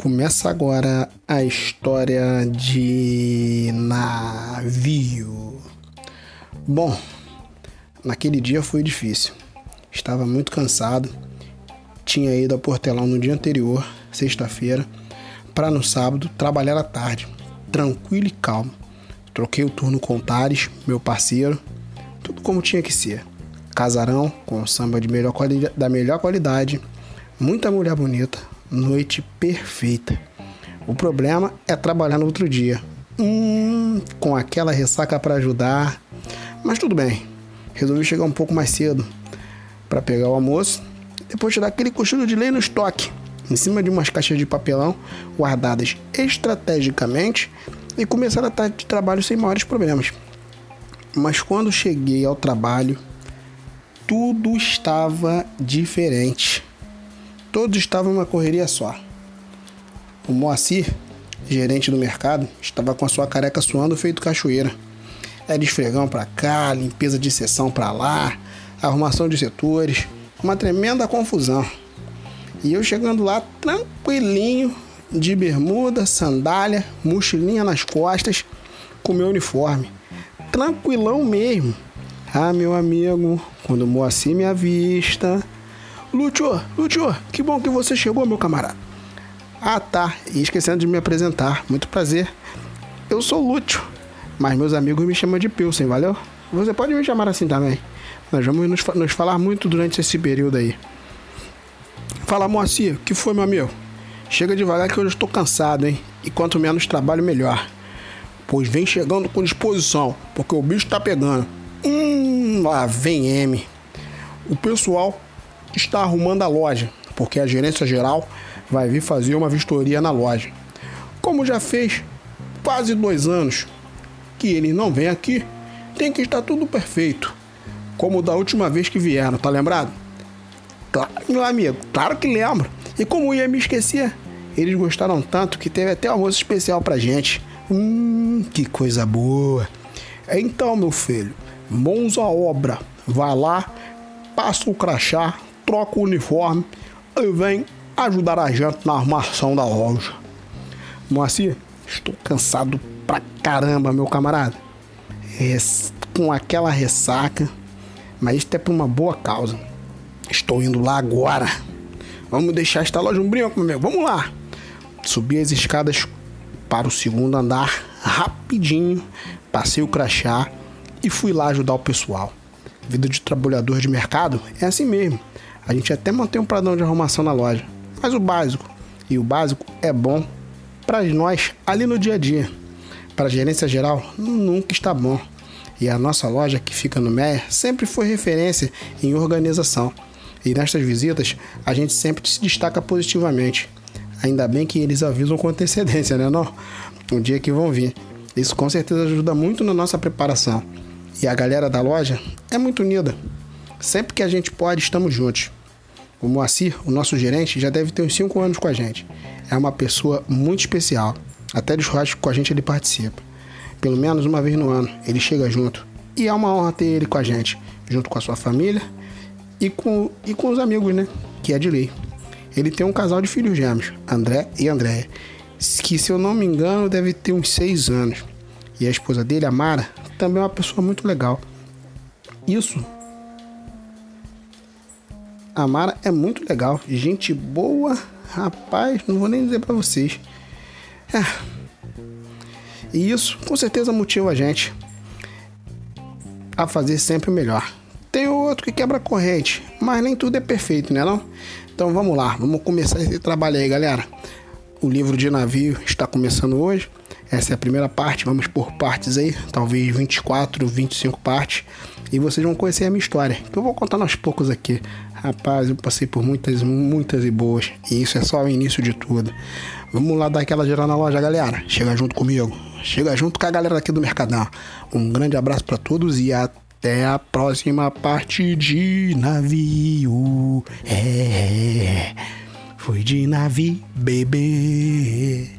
Começa agora a história de navio. Bom, naquele dia foi difícil. Estava muito cansado. Tinha ido ao Portelão no dia anterior, sexta-feira, para no sábado trabalhar à tarde, tranquilo e calmo. Troquei o turno com o Tares, meu parceiro, tudo como tinha que ser. Casarão com samba de melhor da melhor qualidade, muita mulher bonita, noite perfeita. O problema é trabalhar no outro dia. Hum, com aquela ressaca para ajudar. Mas tudo bem. Resolvi chegar um pouco mais cedo para pegar o almoço, depois tirar aquele cochilo de lei no estoque, em cima de umas caixas de papelão guardadas estrategicamente e começar a tarde de trabalho sem maiores problemas. Mas quando cheguei ao trabalho, tudo estava diferente. Todos estavam uma correria só. O Moacir, gerente do mercado, estava com a sua careca suando feito cachoeira. Era esfregão para cá, limpeza de sessão para lá, arrumação de setores, uma tremenda confusão. E eu chegando lá tranquilinho, de bermuda, sandália, mochilinha nas costas, com meu uniforme. Tranquilão mesmo. Ah, meu amigo, quando Moacir me avista, Lúcio, Lúcio, que bom que você chegou, meu camarada. Ah, tá. E esquecendo de me apresentar. Muito prazer. Eu sou Lúcio, mas meus amigos me chamam de Pilsen, valeu? Você pode me chamar assim também. Nós vamos nos, nos falar muito durante esse período aí. Fala, Moacir, que foi, meu amigo? Chega devagar que eu estou cansado, hein? E quanto menos trabalho, melhor. Pois vem chegando com disposição, porque o bicho tá pegando. Hum, lá vem M. O pessoal está arrumando a loja, porque a gerência geral vai vir fazer uma vistoria na loja. Como já fez quase dois anos que ele não vem aqui, tem que estar tudo perfeito. Como da última vez que vieram, tá lembrado? Claro, meu amigo, claro que lembro. E como ia me esquecer? Eles gostaram tanto que teve até almoço especial pra gente. Hum, que coisa boa. Então, meu filho, mãos à obra. Vai lá, passa o crachá, troca o uniforme e vem ajudar a gente na armação da loja. Moacir, estou cansado pra caramba, meu camarada. Com aquela ressaca, mas isso é por uma boa causa. Estou indo lá agora. Vamos deixar esta loja um brinco, meu. Vamos lá. Subi as escadas para o segundo andar rapidinho, passei o crachá e fui lá ajudar o pessoal. Vida de trabalhador de mercado é assim mesmo. A gente até mantém um padrão de arrumação na loja, mas o básico. E o básico é bom para nós ali no dia a dia. Para a gerência geral, nunca está bom. E a nossa loja, que fica no Meia, sempre foi referência em organização. E nestas visitas, a gente sempre se destaca positivamente. Ainda bem que eles avisam com antecedência, né? Não? O dia que vão vir. Isso com certeza ajuda muito na nossa preparação. E a galera da loja é muito unida. Sempre que a gente pode, estamos juntos. O Moacir, o nosso gerente, já deve ter uns 5 anos com a gente. É uma pessoa muito especial. Até de churrasco com a gente ele participa. Pelo menos uma vez no ano ele chega junto. E é uma honra ter ele com a gente, junto com a sua família e com, e com os amigos, né? Que é de lei. Ele tem um casal de filhos gêmeos, André e Andréia, que se eu não me engano deve ter uns 6 anos. E a esposa dele, a Mara, também é uma pessoa muito legal. Isso. A Mara é muito legal, gente boa, rapaz, não vou nem dizer para vocês. É. E isso com certeza motiva a gente a fazer sempre melhor. Tem outro que quebra corrente, mas nem tudo é perfeito, né não? Então vamos lá, vamos começar esse trabalho aí, galera. O livro de navio está começando hoje. Essa é a primeira parte, vamos por partes aí, talvez 24, 25 partes, e vocês vão conhecer a minha história, que eu vou contar aos poucos aqui. Rapaz, eu passei por muitas, muitas e boas, e isso é só o início de tudo. Vamos lá dar aquela geral na loja, galera. Chega junto comigo, chega junto com a galera aqui do Mercadão. Um grande abraço para todos e até a próxima parte de navio. É, foi de navio, bebê.